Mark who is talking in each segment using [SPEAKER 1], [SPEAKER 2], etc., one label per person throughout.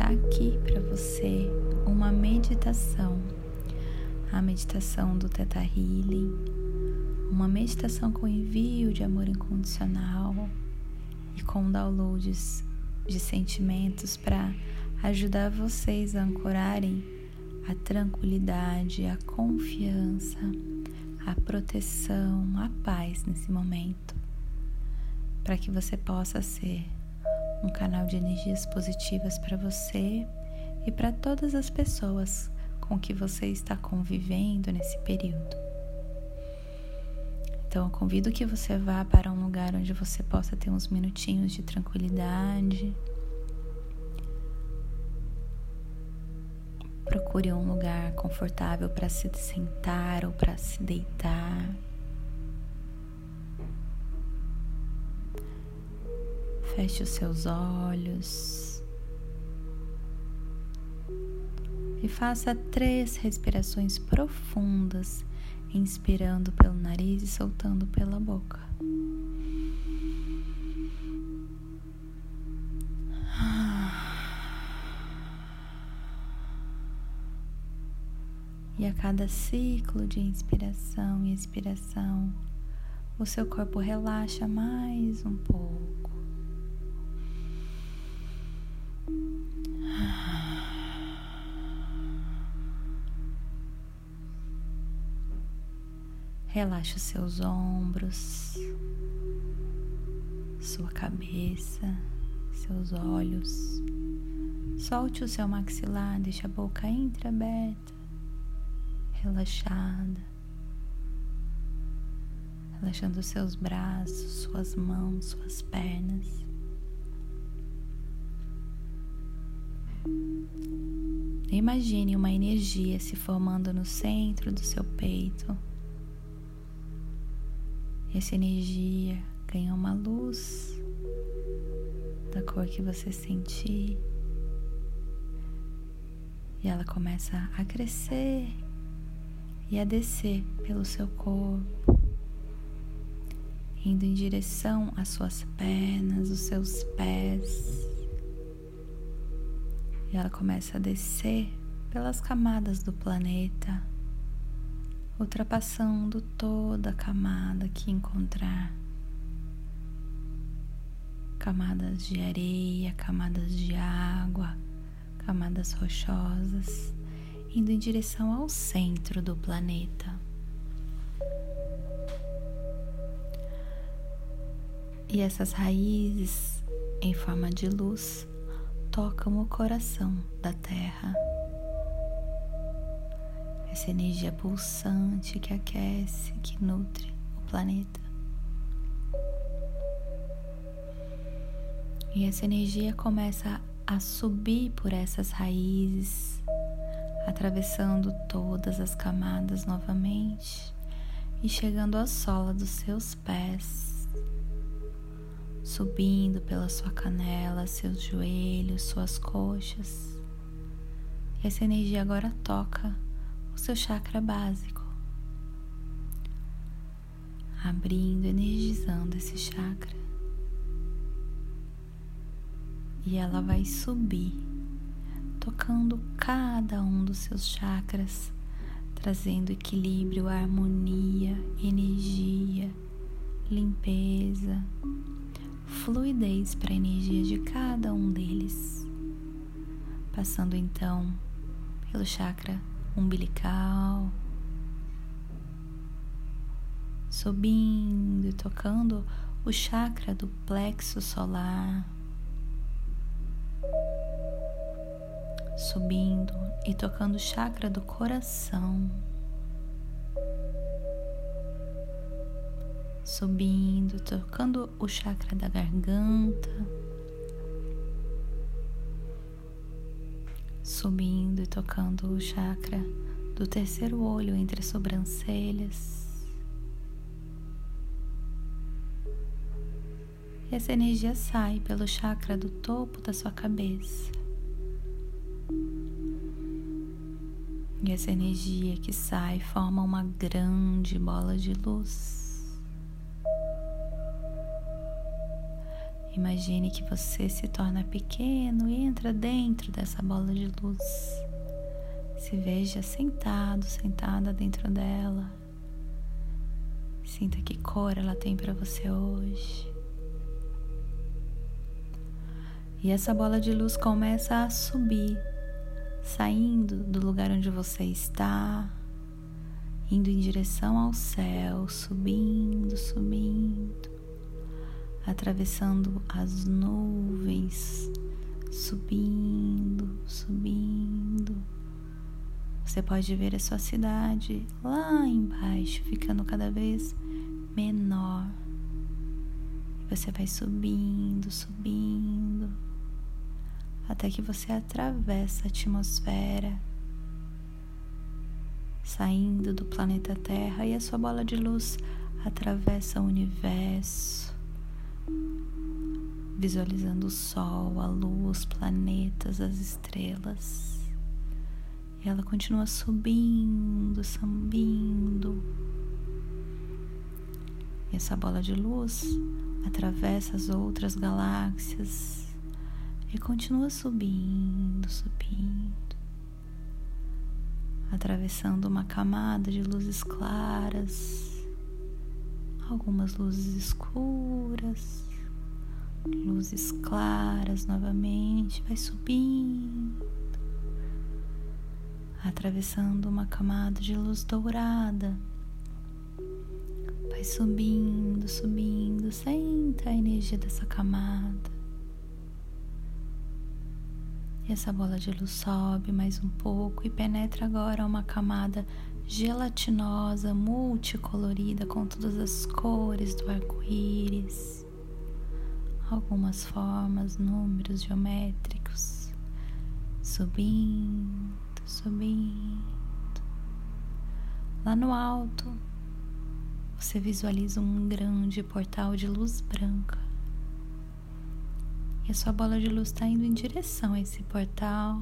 [SPEAKER 1] deixar aqui para você uma meditação, a meditação do Theta Healing, uma meditação com envio de amor incondicional e com downloads de sentimentos para ajudar vocês a ancorarem a tranquilidade, a confiança, a proteção, a paz nesse momento, para que você possa ser um canal de energias positivas para você e para todas as pessoas com que você está convivendo nesse período. Então, eu convido que você vá para um lugar onde você possa ter uns minutinhos de tranquilidade. Procure um lugar confortável para se sentar ou para se deitar. Feche os seus olhos e faça três respirações profundas, inspirando pelo nariz e soltando pela boca. E a cada ciclo de inspiração e expiração, o seu corpo relaxa mais um pouco. Relaxe os seus ombros, sua cabeça, seus olhos. Solte o seu maxilar, deixe a boca entreaberta, relaxada. Relaxando os seus braços, suas mãos, suas pernas. Imagine uma energia se formando no centro do seu peito essa energia ganha uma luz da cor que você sentir. E ela começa a crescer e a descer pelo seu corpo, indo em direção às suas pernas, os seus pés. E ela começa a descer pelas camadas do planeta ultrapassando toda a camada que encontrar. Camadas de areia, camadas de água, camadas rochosas, indo em direção ao centro do planeta. E essas raízes em forma de luz tocam o coração da Terra essa energia pulsante que aquece, que nutre o planeta. E essa energia começa a subir por essas raízes, atravessando todas as camadas novamente e chegando à sola dos seus pés, subindo pela sua canela, seus joelhos, suas coxas. E essa energia agora toca seu chakra básico, abrindo, energizando esse chakra. E ela vai subir, tocando cada um dos seus chakras, trazendo equilíbrio, harmonia, energia, limpeza, fluidez para a energia de cada um deles. Passando então pelo chakra umbilical, subindo e tocando o chakra do plexo solar, subindo e tocando o chakra do coração, subindo, tocando o chakra da garganta. Subindo e tocando o chakra do terceiro olho entre as sobrancelhas. E essa energia sai pelo chakra do topo da sua cabeça. E essa energia que sai forma uma grande bola de luz. Imagine que você se torna pequeno e entra dentro dessa bola de luz. Se veja sentado, sentada dentro dela. Sinta que cor ela tem para você hoje. E essa bola de luz começa a subir, saindo do lugar onde você está, indo em direção ao céu, subindo, subindo, atravessando as nuvens, subindo, subindo você pode ver a sua cidade lá embaixo, ficando cada vez menor. Você vai subindo, subindo, até que você atravessa a atmosfera, saindo do planeta Terra e a sua bola de luz atravessa o universo, visualizando o Sol, a Lua, os planetas, as estrelas. E ela continua subindo, subindo. E essa bola de luz atravessa as outras galáxias e continua subindo, subindo, atravessando uma camada de luzes claras, algumas luzes escuras, luzes claras novamente, vai subindo atravessando uma camada de luz dourada. Vai subindo, subindo, senta a energia dessa camada. E essa bola de luz sobe mais um pouco e penetra agora uma camada gelatinosa, multicolorida, com todas as cores do arco-íris, algumas formas, números geométricos, subindo subindo. Lá no alto, você visualiza um grande portal de luz branca. E a sua bola de luz está indo em direção a esse portal,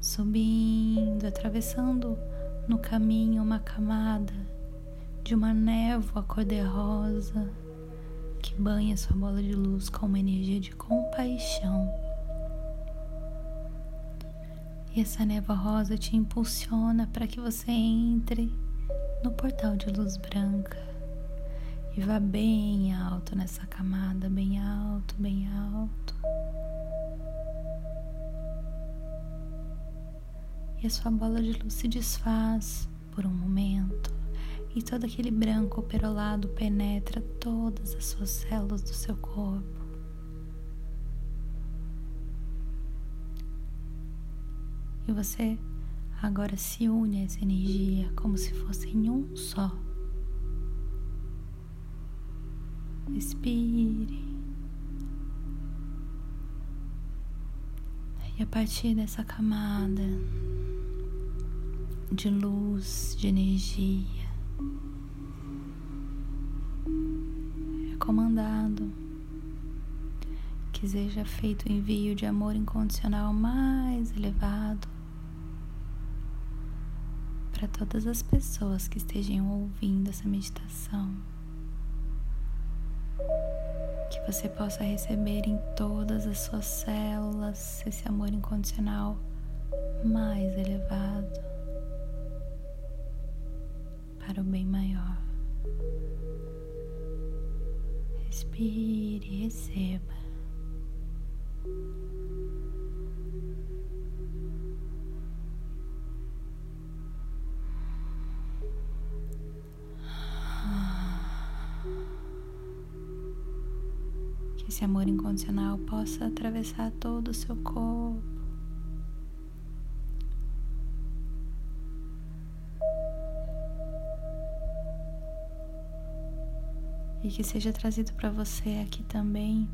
[SPEAKER 1] subindo, atravessando no caminho uma camada de uma névoa cor-de-rosa que banha sua bola de luz com uma energia de compaixão. E essa névoa rosa te impulsiona para que você entre no portal de luz branca e vá bem alto nessa camada, bem alto, bem alto. E a sua bola de luz se desfaz por um momento e todo aquele branco perolado penetra todas as suas células do seu corpo. E você agora se une a essa energia como se fossem um só. Respire. E a partir dessa camada de luz, de energia, é comandado que seja feito o envio de amor incondicional mais elevado para todas as pessoas que estejam ouvindo essa meditação. Que você possa receber em todas as suas células esse amor incondicional mais elevado para o bem maior. Respire, receba. esse amor incondicional possa atravessar todo o seu corpo. E que seja trazido para você aqui também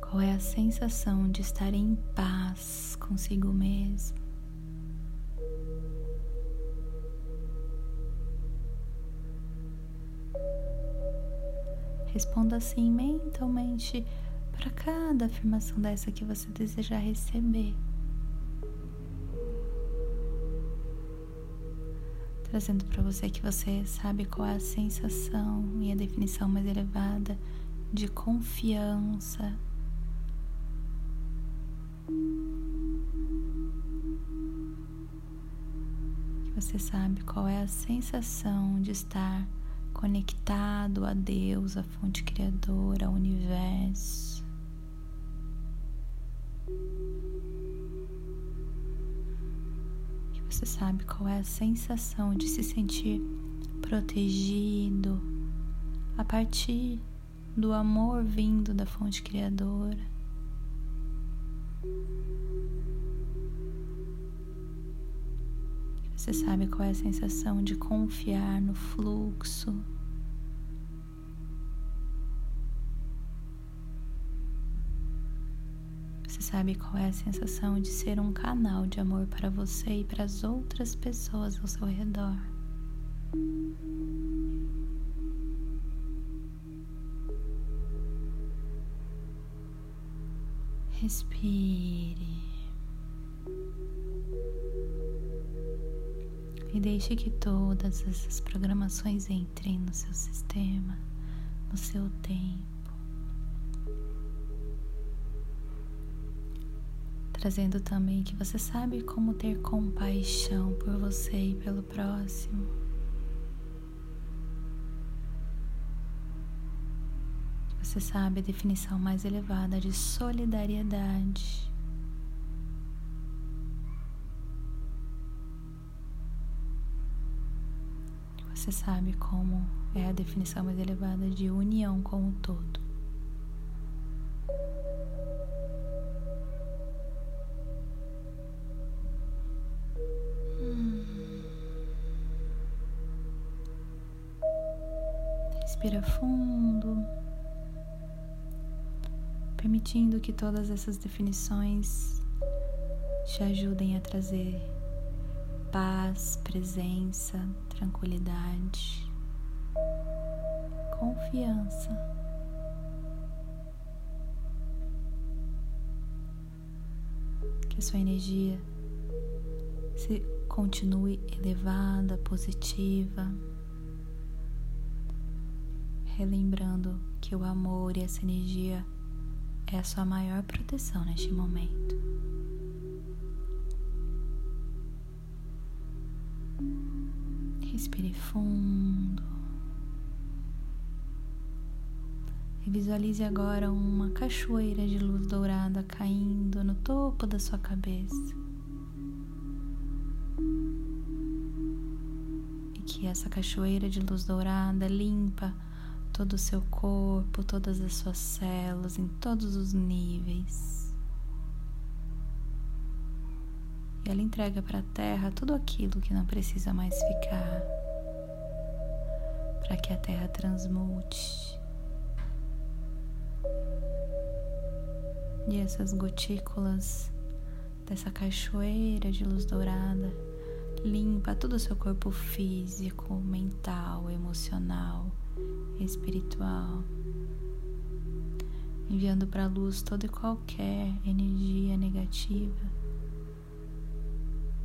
[SPEAKER 1] qual é a sensação de estar em paz consigo mesmo. Responda assim mentalmente para cada afirmação dessa que você desejar receber. Trazendo para você que você sabe qual é a sensação e a definição mais elevada de confiança. Que você sabe qual é a sensação de estar conectado a Deus, a fonte criadora, ao universo. Você sabe qual é a sensação de se sentir protegido a partir do amor vindo da fonte criadora. Você sabe qual é a sensação de confiar no fluxo sabe qual é a sensação de ser um canal de amor para você e para as outras pessoas ao seu redor. Respire. E deixe que todas essas programações entrem no seu sistema, no seu tempo. Trazendo também que você sabe como ter compaixão por você e pelo próximo. Você sabe a definição mais elevada de solidariedade. Você sabe como é a definição mais elevada de união com o todo. Respira fundo, permitindo que todas essas definições te ajudem a trazer paz, presença, tranquilidade, confiança. Que a sua energia se continue elevada, positiva relembrando que o amor e essa energia é a sua maior proteção neste momento. Respire fundo. E visualize agora uma cachoeira de luz dourada caindo no topo da sua cabeça. E que essa cachoeira de luz dourada limpa todo o seu corpo, todas as suas células, em todos os níveis. E ela entrega para a terra tudo aquilo que não precisa mais ficar, para que a terra transmute. E essas gotículas dessa cachoeira de luz dourada limpa todo o seu corpo físico, mental, emocional espiritual, enviando para a luz toda e qualquer energia negativa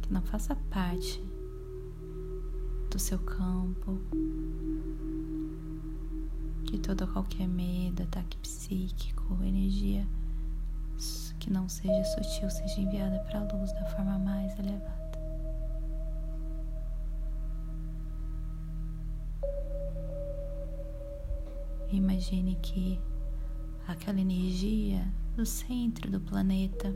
[SPEAKER 1] que não faça parte do seu campo, que todo qualquer medo, ataque psíquico, energia que não seja sutil seja enviada para a luz da forma mais elevada. Imagine que aquela energia do centro do planeta,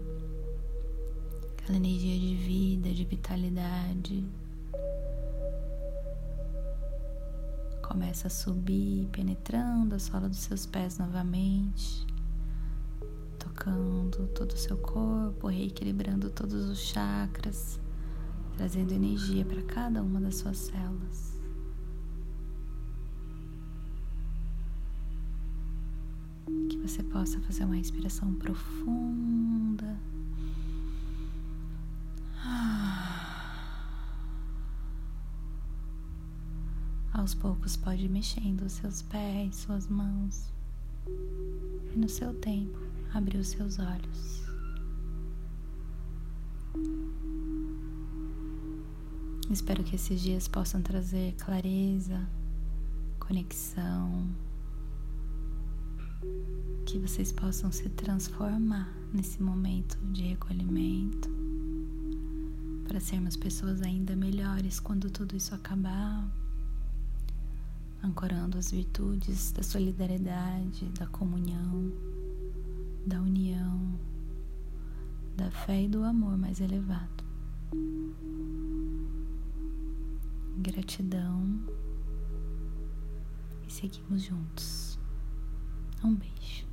[SPEAKER 1] aquela energia de vida, de vitalidade, começa a subir, penetrando a sola dos seus pés novamente, tocando todo o seu corpo, reequilibrando todos os chakras, trazendo energia para cada uma das suas células. Você possa fazer uma respiração profunda. Aos poucos pode ir mexendo os seus pés, suas mãos. E no seu tempo, abrir os seus olhos. Espero que esses dias possam trazer clareza, conexão, que vocês possam se transformar nesse momento de recolhimento, para sermos pessoas ainda melhores quando tudo isso acabar, ancorando as virtudes da solidariedade, da comunhão, da união, da fé e do amor mais elevado. Gratidão e seguimos juntos. Um beijo.